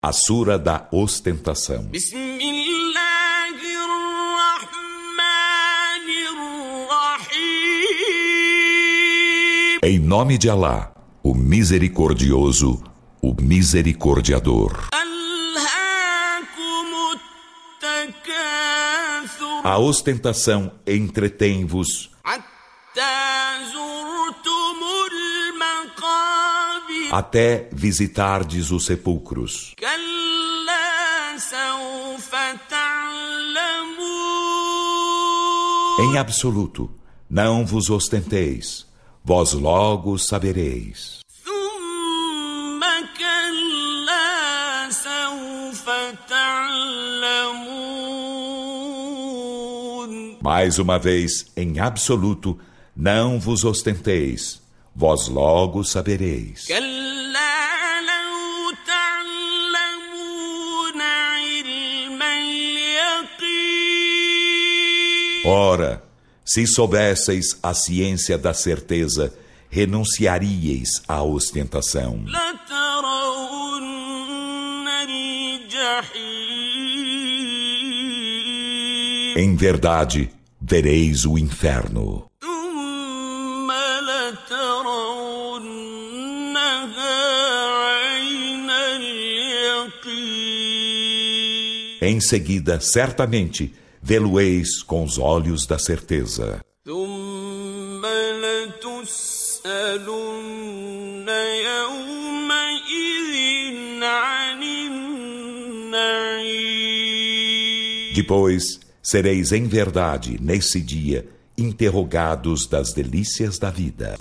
A Sura da Ostentação. Em nome de Alá, o Misericordioso, o Misericordiador. A ostentação entretém-vos. até visitardes os sepulcros. Em absoluto, não vos ostenteis, vós logo sabereis. Mais uma vez, em absoluto, não vos ostenteis, vós logo sabereis. Ora, se soubesseis a ciência da certeza, renunciaríeis à ostentação. Em verdade, vereis o inferno. Em seguida, certamente, vê-lo-eis com os olhos da certeza. Depois sereis em verdade, nesse dia, interrogados das delícias da vida.